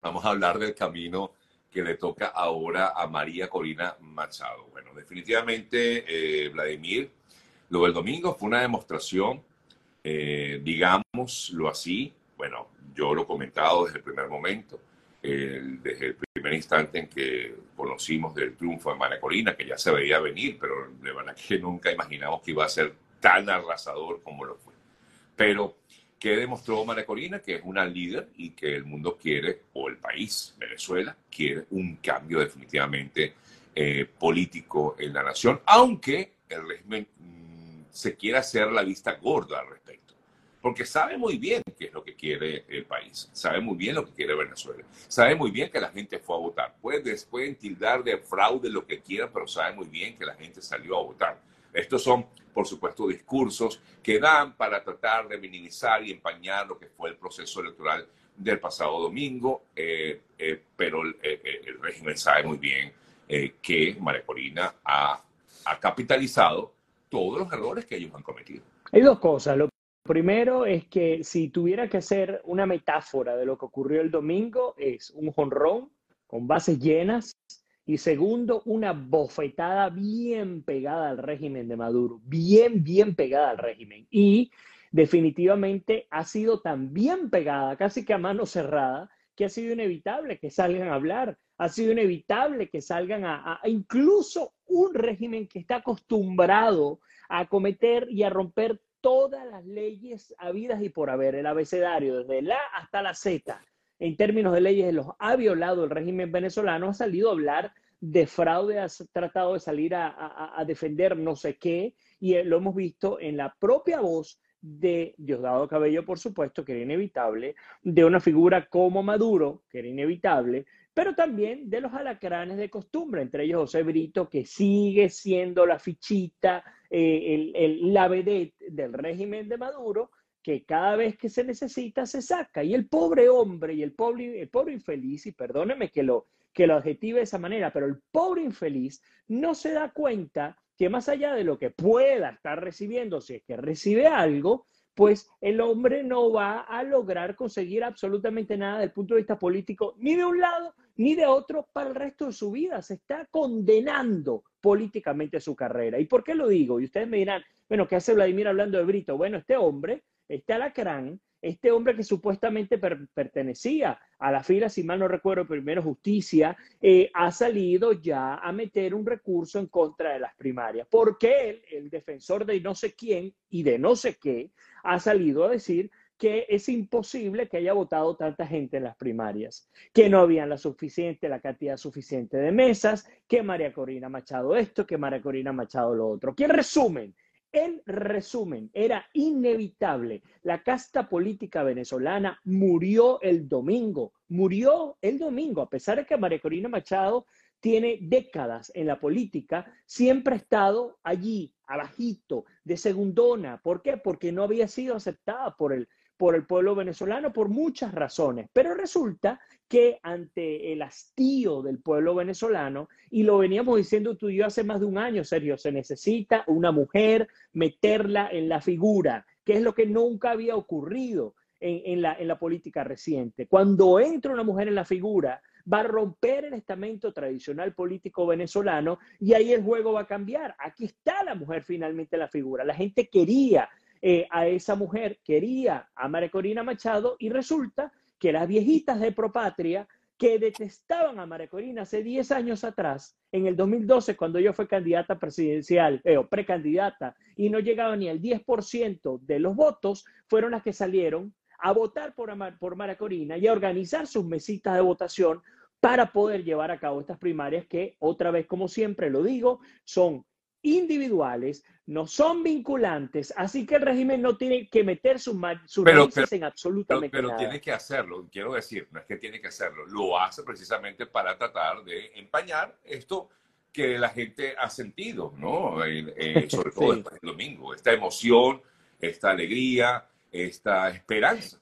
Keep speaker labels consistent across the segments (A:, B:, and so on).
A: vamos a hablar del camino que le toca ahora a María Corina Machado. Bueno, definitivamente, eh, Vladimir, lo del domingo fue una demostración, eh, digámoslo así, bueno, yo lo he comentado desde el primer momento, desde el primer instante en que conocimos del triunfo de María Corina, que ya se veía venir, pero de verdad que nunca imaginamos que iba a ser tan arrasador como lo fue. Pero que demostró María Corina que es una líder y que el mundo quiere, o el país, Venezuela, quiere un cambio definitivamente eh, político en la nación, aunque el régimen mm, se quiera hacer la vista gorda al respecto, porque sabe muy bien qué es lo que quiere el país, sabe muy bien lo que quiere Venezuela, sabe muy bien que la gente fue a votar, pueden, pueden tildar de fraude lo que quieran, pero sabe muy bien que la gente salió a votar. Estos son por supuesto, discursos que dan para tratar de minimizar y empañar lo que fue el proceso electoral del pasado domingo, eh, eh, pero eh, el régimen sabe muy bien que María Corina ha, ha capitalizado todos los errores que ellos han cometido.
B: Hay dos cosas. Lo primero es que si tuviera que hacer una metáfora de lo que ocurrió el domingo, es un jonrón con bases llenas y segundo, una bofetada bien pegada al régimen de Maduro, bien, bien pegada al régimen. Y definitivamente ha sido tan bien pegada, casi que a mano cerrada, que ha sido inevitable que salgan a hablar, ha sido inevitable que salgan a, incluso un régimen que está acostumbrado a cometer y a romper todas las leyes habidas y por haber, el abecedario, desde la hasta la Z, en términos de leyes, los ha violado el régimen venezolano, ha salido a hablar de fraude, ha tratado de salir a, defender no sé qué, y eh, lo hemos visto en la propia voz de Diosdado Cabello, por supuesto, que era inevitable, de una figura como Maduro, que era inevitable, pero también de los alacranes de costumbre, entre ellos José Brito, que sigue siendo la fichita, eh, el, la vedette del régimen de Maduro, que cada vez que se necesita se saca. Y el pobre hombre y el pobre, el pobre infeliz, y perdóneme que lo, que lo adjetive de esa manera, pero el pobre infeliz no se da cuenta que más allá de lo que pueda estar recibiendo, si es que recibe algo, pues el hombre no va a lograr conseguir absolutamente nada desde el punto de vista político, ni de un lado ni de otro para el resto de su vida. Se está condenando políticamente su carrera. ¿Y por qué lo digo? Y ustedes me dirán, bueno, ¿qué hace Vladimir hablando de Brito? Bueno, este hombre, este alacrán, este hombre que supuestamente pertenecía a la fila, si mal no recuerdo, primero justicia, eh, ha salido ya a meter un recurso en contra de las primarias, porque él, el defensor de no sé quién y de no sé qué, ha salido a decir que es imposible que haya votado tanta gente en las primarias, que no había la suficiente, la cantidad suficiente de mesas, que María Corina Machado esto, que María Corina Machado lo otro. ¿Qué resumen? En resumen, era inevitable. La casta política venezolana murió el domingo, murió el domingo, a pesar de que María Corina Machado tiene décadas en la política, siempre ha estado allí, abajito, de segundona. ¿Por qué? Porque no había sido aceptada por el, por el pueblo venezolano por muchas razones. Pero resulta que ante el hastío del pueblo venezolano, y lo veníamos diciendo tú y yo hace más de un año, Sergio, se necesita una mujer, meterla en la figura, que es lo que nunca había ocurrido en, la, en la política reciente. Cuando entra una mujer en la figura, va a romper el estamento tradicional político venezolano y ahí el juego va a cambiar. Aquí está la mujer finalmente en la figura. La gente quería eh, a esa mujer, quería a María Corina Machado y resulta que las viejitas de Propatria que detestaban a María Corina hace 10 años atrás, en el 2012, cuando ella fue candidata presidencial eh, o precandidata y no llegaba ni al 10% de los votos, fueron las que salieron a votar por, por María Corina y a organizar sus mesitas de votación para poder llevar a cabo estas primarias que, otra vez, como siempre lo digo, son individuales, no son vinculantes, así que el régimen no tiene que meter sus, sus
A: pero, en absolutamente pero, pero tiene que hacerlo, quiero decir, no es que tiene que hacerlo, lo hace precisamente para tratar de empañar esto que la gente ha sentido, ¿no? Eh, sobre todo el domingo, esta emoción, esta alegría, esta esperanza.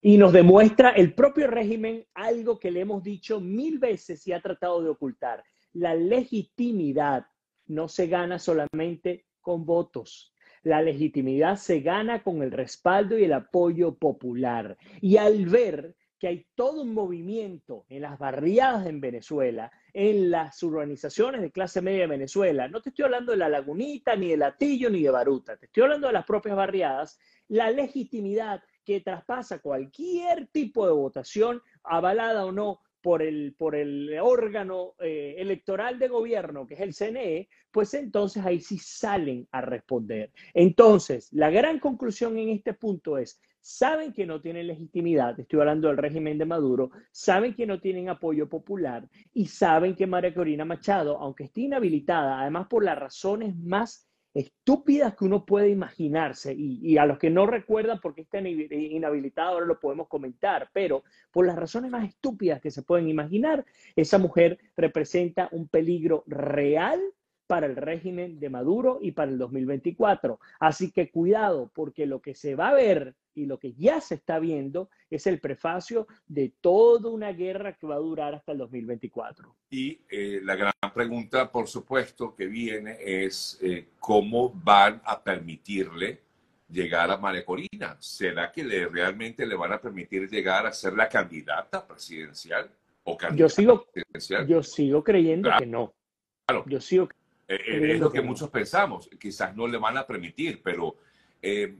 B: Y nos demuestra el propio régimen algo que le hemos dicho mil veces y ha tratado de ocultar, la legitimidad no se gana solamente con votos. La legitimidad se gana con el respaldo y el apoyo popular. Y al ver que hay todo un movimiento en las barriadas en Venezuela, en las urbanizaciones de clase media de Venezuela. No te estoy hablando de la Lagunita, ni de Latillo, ni de Baruta. Te estoy hablando de las propias barriadas. La legitimidad que traspasa cualquier tipo de votación, avalada o no por el, por el órgano eh, electoral de gobierno, que es el CNE, pues entonces ahí sí salen a responder. Entonces, la gran conclusión en este punto es, saben que no tienen legitimidad, estoy hablando del régimen de Maduro, saben que no tienen apoyo popular y saben que María Corina Machado, aunque esté inhabilitada, además por las razones más estúpidas que uno puede imaginarse y, a los que no recuerdan por qué está inhabilitada ahora lo podemos comentar, pero por las razones más estúpidas que se pueden imaginar, esa mujer representa un peligro real para el régimen de Maduro y para el 2024. Así que cuidado, porque lo que se va a ver y lo que ya se está viendo es el prefacio de toda una guerra que va a durar hasta el 2024.
A: Y eh, la gran pregunta, por supuesto, que viene es eh, cómo van a permitirle llegar a María Corina. ¿Será que le, realmente le van a permitir llegar a ser la candidata presidencial? O candidata
B: yo sigo, presidencial? Yo sigo creyendo que no.
A: Claro. Yo sigo eh, eh, es lo que, muchos pensamos. Quizás no le van a permitir, pero eh,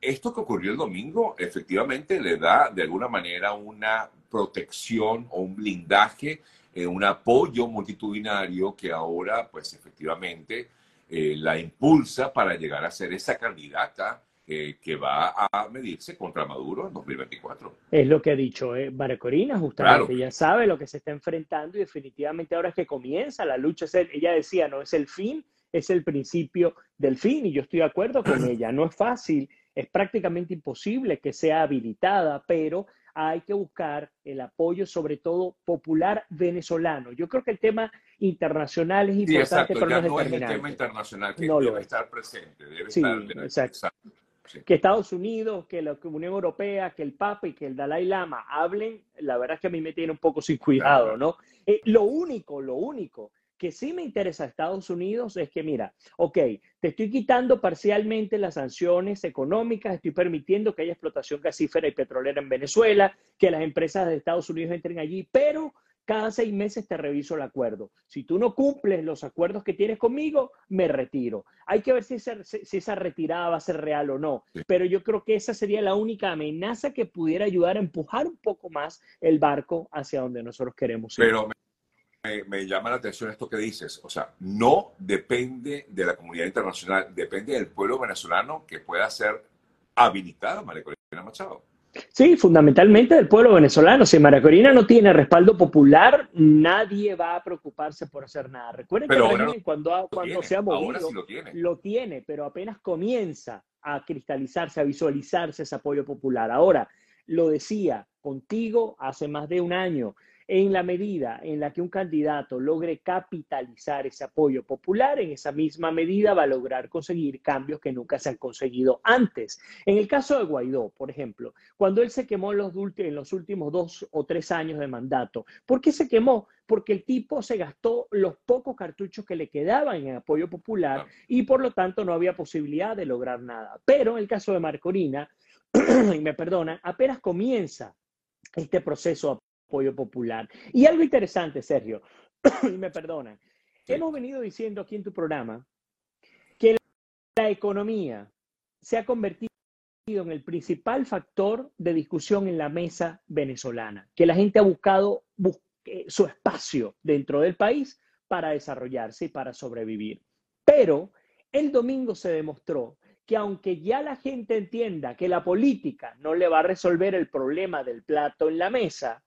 A: esto que ocurrió el domingo efectivamente le da de alguna manera una protección o un blindaje, un apoyo multitudinario que ahora, pues efectivamente, la impulsa para llegar a ser esa candidata que va a medirse contra Maduro en 2024.
B: Es lo que ha dicho eh, Corina, justamente. Ella sabe lo que se está enfrentando y definitivamente ahora es que comienza la lucha. ella decía, no es el fin, es el principio del fin. Y yo estoy de acuerdo con ella. No es fácil, es prácticamente imposible que sea habilitada, pero hay que buscar el apoyo, sobre todo popular venezolano. Yo creo que el tema internacional es importante, sí,
A: exacto. ya no es el tema internacional que debe estar presente, debe estar.
B: Exacto que Estados Unidos, que la Unión Europea, que el Papa y que el Dalai Lama hablen, la verdad es que a mí me tiene un poco sin cuidado, ¿no? Eh, lo único, lo único que sí me interesa a Estados Unidos es que, mira, ok, te estoy quitando parcialmente las sanciones económicas, estoy permitiendo que haya explotación gasífera y petrolera en Venezuela, que las empresas de Estados Unidos entren allí, pero cada seis meses te reviso el acuerdo. Si tú no cumples los acuerdos que tienes conmigo, me retiro. Hay que ver si esa, retirada va a ser real o no. Pero yo creo que esa sería la única amenaza que pudiera ayudar a empujar un poco más el barco hacia donde nosotros queremos
A: ir. Pero me, llama la atención esto que dices. O sea, no depende de la comunidad internacional, depende del pueblo venezolano que pueda ser habilitada María Corina Machado.
B: Sí, fundamentalmente del pueblo venezolano. Si María Corina no tiene respaldo popular, nadie va a preocuparse por hacer nada. Recuerden que cuando, cuando se ha movido, lo, tiene. pero apenas comienza a cristalizarse, a visualizarse ese apoyo popular. Ahora, lo decía contigo hace más de un año, en la medida en la que un candidato logre capitalizar ese apoyo popular, en esa misma medida va a lograr conseguir cambios que nunca se han conseguido antes. En el caso de Guaidó, por ejemplo, cuando él se quemó en los, últimos dos o tres años de mandato, ¿por qué se quemó? Porque el tipo se gastó los pocos cartuchos que le quedaban en apoyo popular y por lo tanto no había posibilidad de lograr nada. Pero en el caso de Marcorina, y me perdonan, apenas comienza este proceso apoyo popular. Y algo interesante, Sergio, y me perdonan, hemos venido diciendo aquí en tu programa que la economía se ha convertido en el principal factor de discusión en la mesa venezolana, que la gente ha buscado eh, su espacio dentro del país para desarrollarse y para sobrevivir. Pero el domingo se demostró que aunque ya la gente entienda que la política no le va a resolver el problema del plato en la mesa,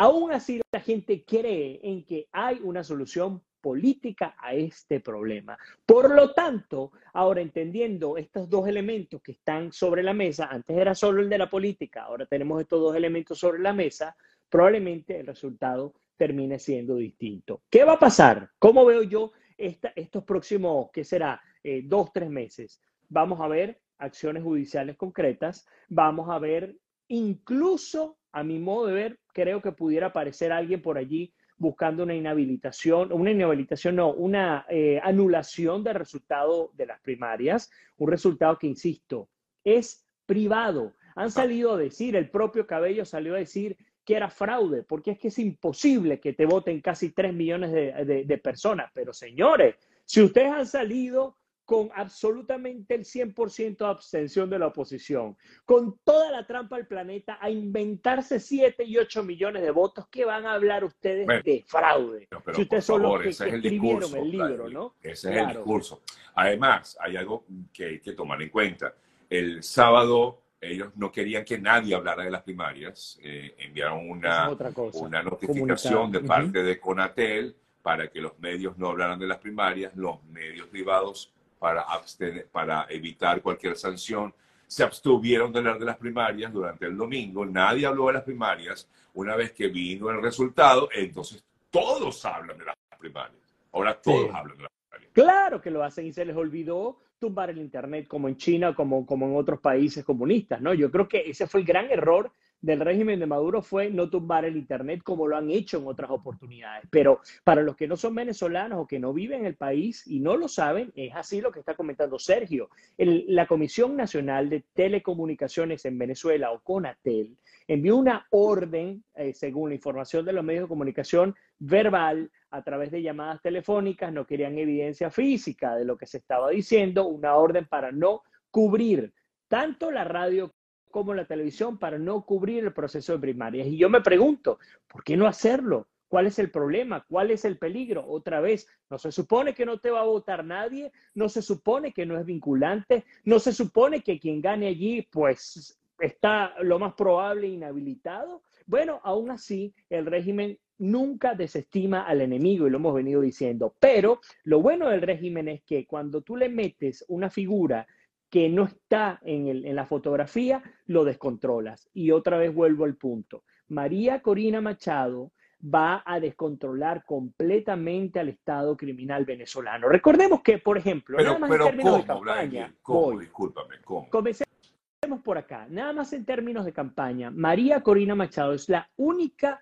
B: Aún así, la gente cree en que hay una solución política a este problema. Por lo tanto, ahora entendiendo estos dos elementos que están sobre la mesa, antes era solo el de la política, ahora tenemos estos dos elementos sobre la mesa, probablemente el resultado termine siendo distinto. ¿Qué va a pasar? ¿Cómo veo yo estos próximos, qué será, eh, dos, tres meses? Vamos a ver acciones judiciales concretas, vamos a ver incluso a mi modo de ver, creo que pudiera aparecer alguien por allí buscando una inhabilitación, una inhabilitación, no, una eh, anulación del resultado de las primarias, un resultado que, insisto, es privado. han salido a decir, el propio Cabello salió a decir que era fraude, porque es que es imposible que te voten casi 3 millones de, de personas. Pero señores, si ustedes han salido con absolutamente el 100% de abstención de la oposición, con toda la trampa del planeta, a inventarse 7 y 8 millones de votos, ¿qué van a hablar ustedes de fraude?
A: si ustedes son los que, escribieron el, libro, ¿no? Ese es el discurso. Además, hay algo que hay que tomar en cuenta. El sábado ellos no querían que nadie hablara de las primarias, eh, enviaron una, una notificación de parte de Conatel para que los medios no hablaran de las primarias, los medios privados para, para evitar cualquier sanción, se abstuvieron de hablar de las primarias durante el domingo, nadie habló de las primarias, una vez que vino el resultado, entonces todos hablan de las primarias, ahora todos hablan de las primarias.
B: Claro que lo hacen y se les olvidó tumbar el Internet como en China, como, como en otros países comunistas, ¿no? Yo creo que ese fue el gran error del régimen de Maduro fue no tumbar el Internet como lo han hecho en otras oportunidades. Pero para los que no son venezolanos o que no viven en el país y no lo saben, es así lo que está comentando Sergio. la Comisión Nacional de Telecomunicaciones en Venezuela, o CONATEL, envió una orden, eh, según la información de los medios de comunicación, verbal a través de llamadas telefónicas, no querían evidencia física de lo que se estaba diciendo, una orden para no cubrir tanto la radio como la televisión para no cubrir el proceso de primarias. Y yo me pregunto, ¿por qué no hacerlo? ¿Cuál es el problema? ¿Cuál es el peligro? Otra vez, no se supone que no te va a votar nadie, no se supone que no es vinculante, no se supone que quien gane allí, pues está lo más probable inhabilitado. Bueno, aún así, el régimen nunca desestima al enemigo y lo hemos venido diciendo. Pero lo bueno del régimen es que cuando tú le metes una figura que no está en, el, en la fotografía, lo descontrolas. Y otra vez vuelvo al punto. María Corina Machado va a descontrolar completamente al Estado criminal venezolano. Recordemos que, por ejemplo,
A: nada más en términos de campaña, ¿cómo? Discúlpame, ¿cómo?
B: Comencemos por acá. Nada más en términos de campaña, María Corina Machado es la única,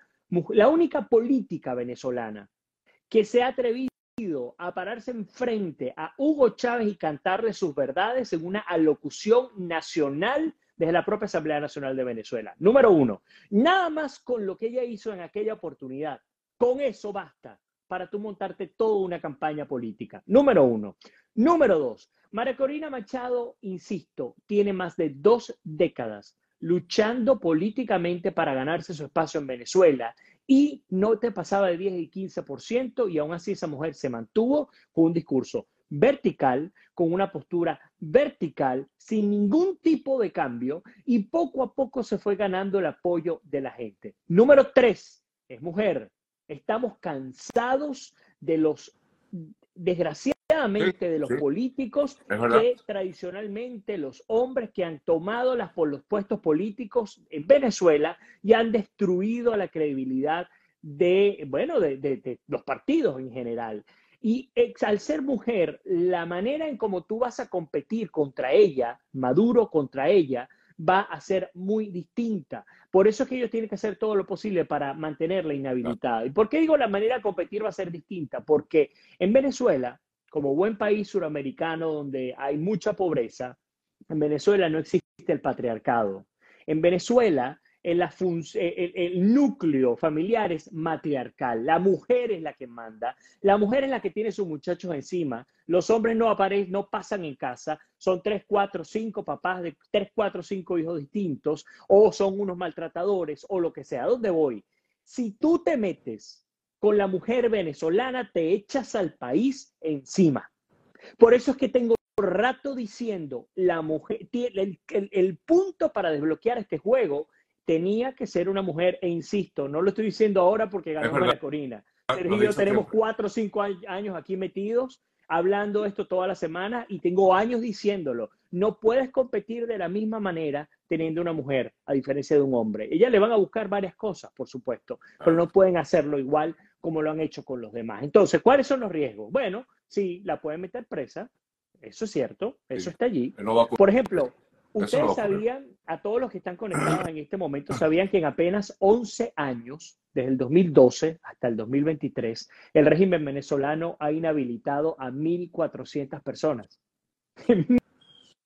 B: la única política venezolana que se ha atrevido a pararse enfrente a Hugo Chávez y cantarle sus verdades en una alocución nacional desde la propia Asamblea Nacional de Venezuela. Número uno, nada más con lo que ella hizo en aquella oportunidad, con eso basta para tú montarte toda una campaña política. Número uno. Número dos, María Corina Machado, insisto, tiene más de dos décadas luchando políticamente para ganarse su espacio en Venezuela y no te pasaba de 10 y 15% y aún así esa mujer se mantuvo con un discurso vertical, con una postura vertical, sin ningún tipo de cambio y poco a poco se fue ganando el apoyo de la gente. Número tres, es mujer. Estamos cansados de los desgraciadamente de los políticos que tradicionalmente los hombres que han tomado las, por los puestos políticos en Venezuela y han destruido la credibilidad de, bueno, de, los partidos en general. Y al ser mujer, la manera en cómo tú vas a competir contra ella, Maduro contra ella, va a ser muy distinta. Por eso es que ellos tienen que hacer todo lo posible para mantenerla inhabilitada. ¿Y por qué digo la manera de competir va a ser distinta? Porque en Venezuela, como buen país suramericano donde hay mucha pobreza, en Venezuela no existe el patriarcado. En Venezuela el, núcleo familiar es matriarcal. La mujer es la que manda. La mujer es la que tiene sus muchachos encima. Los hombres no aparecen, no pasan en casa. Son tres, cuatro, cinco papás de tres, cuatro, cinco hijos distintos. O son unos maltratadores o lo que sea. ¿Dónde voy? Si tú te metes con la mujer venezolana, te echas al país encima. Por eso es que tengo rato diciendo, la mujer, el, el punto para desbloquear este juego tenía que ser una mujer, e insisto, no lo estoy diciendo ahora porque ganó la Corina. Ah, Sergio, tenemos cuatro o cinco años aquí metidos hablando esto toda la semana y tengo años diciéndolo. No puedes competir de la misma manera teniendo una mujer, a diferencia de un hombre. Ella le van a buscar varias cosas, por supuesto, pero no pueden hacerlo igual como lo han hecho con los demás. Entonces, ¿cuáles son los riesgos? Bueno, sí, la pueden meter presa, eso es cierto, eso está allí. Por ejemplo, Ustedes sabían, a todos los que están conectados en este momento, sabían que en apenas 11 años, desde el 2012 hasta el 2023, el régimen venezolano ha inhabilitado a 1.400 personas.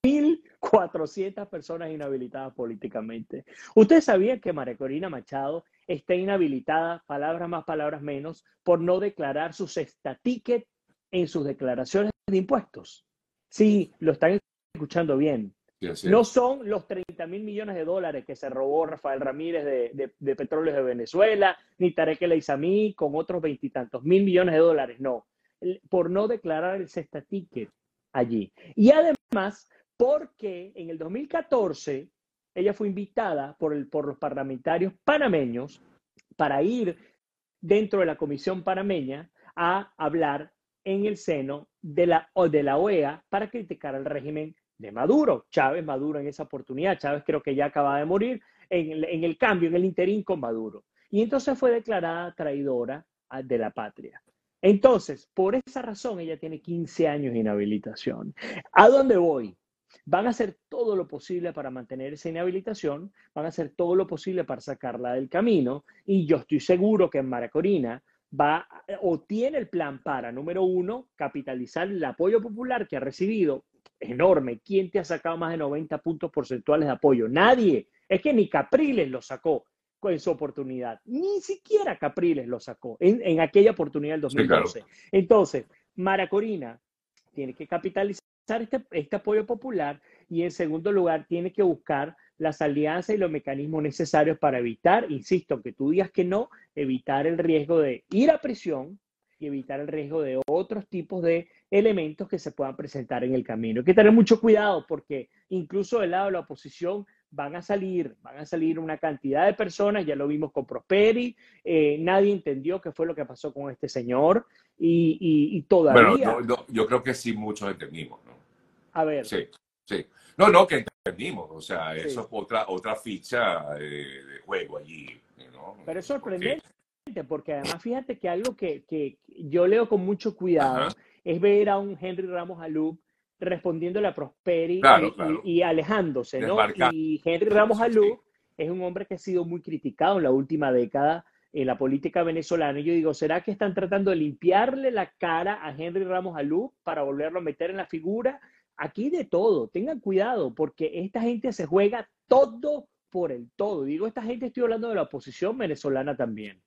B: 1.400 personas inhabilitadas políticamente. ¿Usted sabía que María Corina Machado está inhabilitada, palabras más, palabras menos, por no declarar sus estatiques en sus declaraciones de impuestos? Sí, lo están escuchando bien. No son los 30 mil millones de dólares que se robó Rafael Ramírez de, de, Petróleos de Venezuela, ni Tarek El con otros veintitantos mil millones de dólares, no. Por no declarar el cesta ticket allí. Y además, porque en el 2014 ella fue invitada por, el, por los parlamentarios panameños para ir dentro de la comisión panameña a hablar en el seno de la, de la OEA para criticar al régimen de Maduro. Chávez Maduro en esa oportunidad. Chávez creo que ya acaba de morir en el, en el cambio, en el interín con Maduro. Y entonces fue declarada traidora de la patria. Entonces, por esa razón, ella tiene 15 años de inhabilitación. ¿A dónde voy? Van a hacer todo lo posible para mantener esa inhabilitación, van a hacer todo lo posible para sacarla del camino, y yo estoy seguro que en Maracorina va o tiene el plan para, número uno, capitalizar el apoyo popular que ha recibido enorme. ¿Quién te ha sacado más de 90 puntos porcentuales de apoyo? Nadie. Es que ni Capriles lo sacó en su oportunidad. Ni siquiera Capriles lo sacó en, aquella oportunidad del 2012. Entonces, Maracorina tiene que capitalizar este, este apoyo popular y en segundo lugar tiene que buscar las alianzas y los mecanismos necesarios para evitar, insisto, que tú digas que no, evitar el riesgo de ir a prisión y evitar el riesgo de otros tipos de elementos que se puedan presentar en el camino. Hay que tener mucho cuidado porque incluso del lado de la oposición van a salir, van a salir una cantidad de personas, ya lo vimos con Prosperi, eh, nadie entendió qué fue lo que pasó con este señor y, todavía...
A: Bueno, yo creo que sí muchos entendimos, ¿no?
B: A ver.
A: Sí, sí. No, no, que entendimos, o sea, eso es otra, otra ficha de, juego allí, ¿no?
B: Pero es sorprendente, porque además fíjate que algo que, que yo leo con mucho cuidado es ver a un Henry Ramos Alup respondiéndole a Prosperi y, alejándose, ¿no? Y Henry Ramos Alup es un hombre que ha sido muy criticado en la última década en la política venezolana. Y yo digo, ¿será que están tratando de limpiarle la cara a Henry Ramos Alup para volverlo a meter en la figura? Aquí de todo, tengan cuidado, porque esta gente se juega todo por el todo. Digo, esta gente estoy hablando de la oposición venezolana también.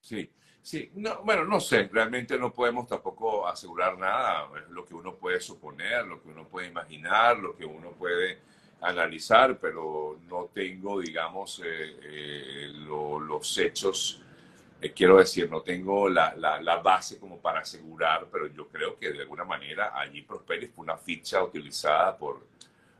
A: Sí, sí, no, bueno, no sé, realmente no podemos tampoco asegurar nada, es lo que uno puede suponer, lo que uno puede imaginar, lo que uno puede analizar, pero no tengo, digamos, eh, eh, los hechos, eh, quiero decir, no tengo la, la, base como para asegurar, pero yo creo que de alguna manera allí Prosperi fue una ficha utilizada por,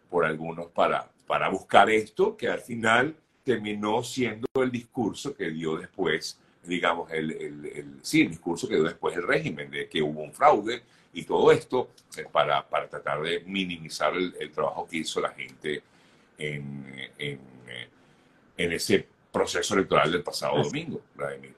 A: por algunos para, para buscar esto, que al final terminó siendo el discurso que dio después digamos, el, el, sí, el discurso que dio después el régimen, de que hubo un fraude y todo esto eh, para, para tratar de minimizar el, trabajo que hizo la gente en, en, eh, en ese proceso electoral del pasado domingo.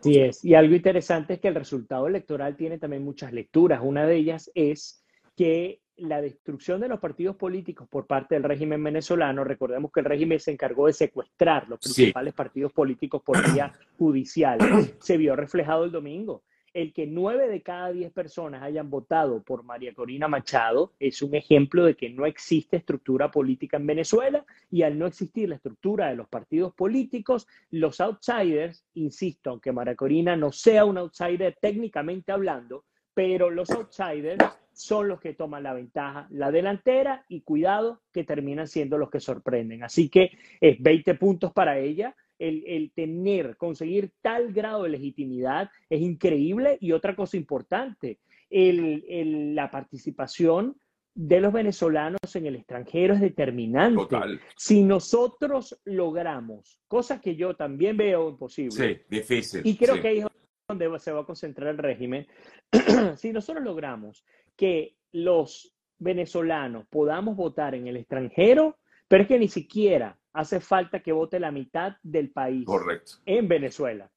B: Sí es. Y algo interesante es que el resultado electoral tiene también muchas lecturas. Una de ellas es que la destrucción de los partidos políticos por parte del régimen venezolano, recordemos que el régimen se encargó de secuestrar los principales partidos políticos por vía judicial, se vio reflejado el domingo. El que nueve de cada diez personas hayan votado por María Corina Machado es un ejemplo de que no existe estructura política en Venezuela y al no existir la estructura de los partidos políticos, los outsiders, insisto, aunque María Corina no sea un outsider técnicamente hablando, pero los outsiders son los que toman la ventaja, la delantera y cuidado que terminan siendo los que sorprenden. Así que es 20 puntos para ella. El, tener, conseguir tal grado de legitimidad es increíble y otra cosa importante, la participación de los venezolanos en el extranjero es determinante. Si nosotros logramos, cosas que yo también veo imposible.
A: Sí, difícil.
B: Y creo que ahí es donde se va a concentrar el régimen. si nosotros logramos que los venezolanos podamos votar en el extranjero, pero es que ni siquiera hace falta que vote la mitad del país
A: Correcto.
B: en Venezuela.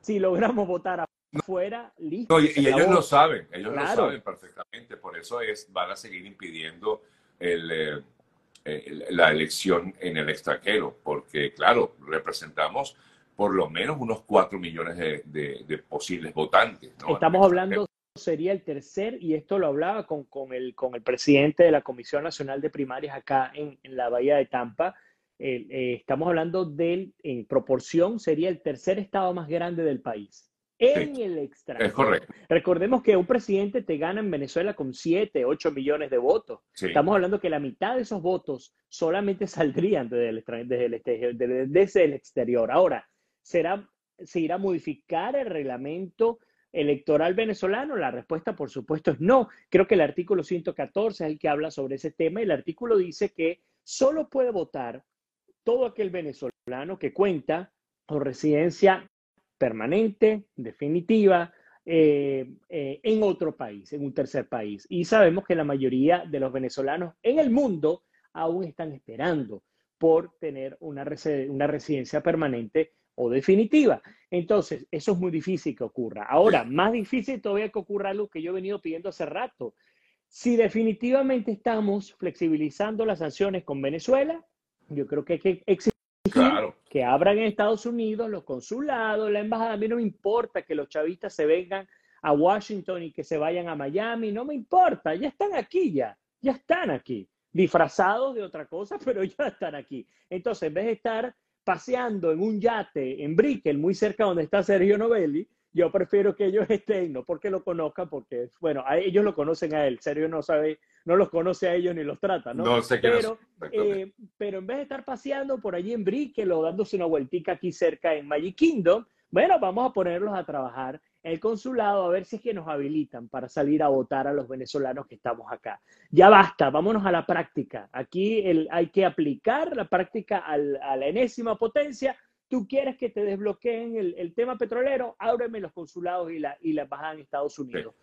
B: Si logramos votar afuera, listo.
A: y, ellos lo saben, ellos lo saben perfectamente, por eso es, van a seguir impidiendo eh, la elección en el extranjero, porque claro, representamos por lo menos unos 4 millones de, posibles votantes.
B: Estamos hablando sería el tercer, y esto lo hablaba con, con, el, con el presidente de la Comisión Nacional de Primarias acá en, en la Bahía de Tampa. Eh, estamos hablando del, en proporción, sería el tercer estado más grande del país. En el extranjero.
A: Es correcto.
B: Recordemos que un presidente te gana en Venezuela con 7, 8 millones de votos. Estamos hablando que la mitad de esos votos solamente saldrían desde el, desde el, desde el exterior. Ahora, ¿será, ¿se irá a modificar el reglamento electoral venezolano? La respuesta, por supuesto, es no. Creo que el artículo 114 es el que habla sobre ese tema el artículo dice que solo puede votar todo aquel venezolano que cuenta con residencia permanente, definitiva, eh, eh, en otro país, en un tercer país. Y sabemos que la mayoría de los venezolanos en el mundo aún están esperando por tener una, una residencia permanente o definitiva. Entonces, eso es muy difícil que ocurra. Ahora, más difícil todavía que ocurra algo que yo he venido pidiendo hace rato. Si definitivamente estamos flexibilizando las sanciones con Venezuela, yo creo que hay que exigir que abran en Estados Unidos los consulados, la embajada. A mí no me importa que los chavistas se vengan a Washington y que se vayan a Miami, no me importa, ya están aquí ya, ya están aquí, disfrazados de otra cosa, pero ya están aquí. Entonces, en vez de estar paseando en un yate en Brickell, muy cerca donde está Sergio Novelli, yo prefiero que ellos estén, no porque lo conozcan, porque, bueno, a ellos lo conocen a él, Sergio no sabe, no los conoce a ellos ni los trata, ¿no?
A: No sé qué
B: pero, eh, pero en vez de estar paseando por allí en Brickell o dándose una vueltica aquí cerca en Magic Kingdom, bueno, vamos a ponerlos a trabajar el consulado a ver si es que nos habilitan para salir a votar a los venezolanos que estamos acá. Ya basta, vámonos a la práctica. Aquí el, hay que aplicar la práctica al, a la enésima potencia tú quieres que te desbloqueen el, tema petrolero, ábreme los consulados y la, y la embajada en Estados Unidos.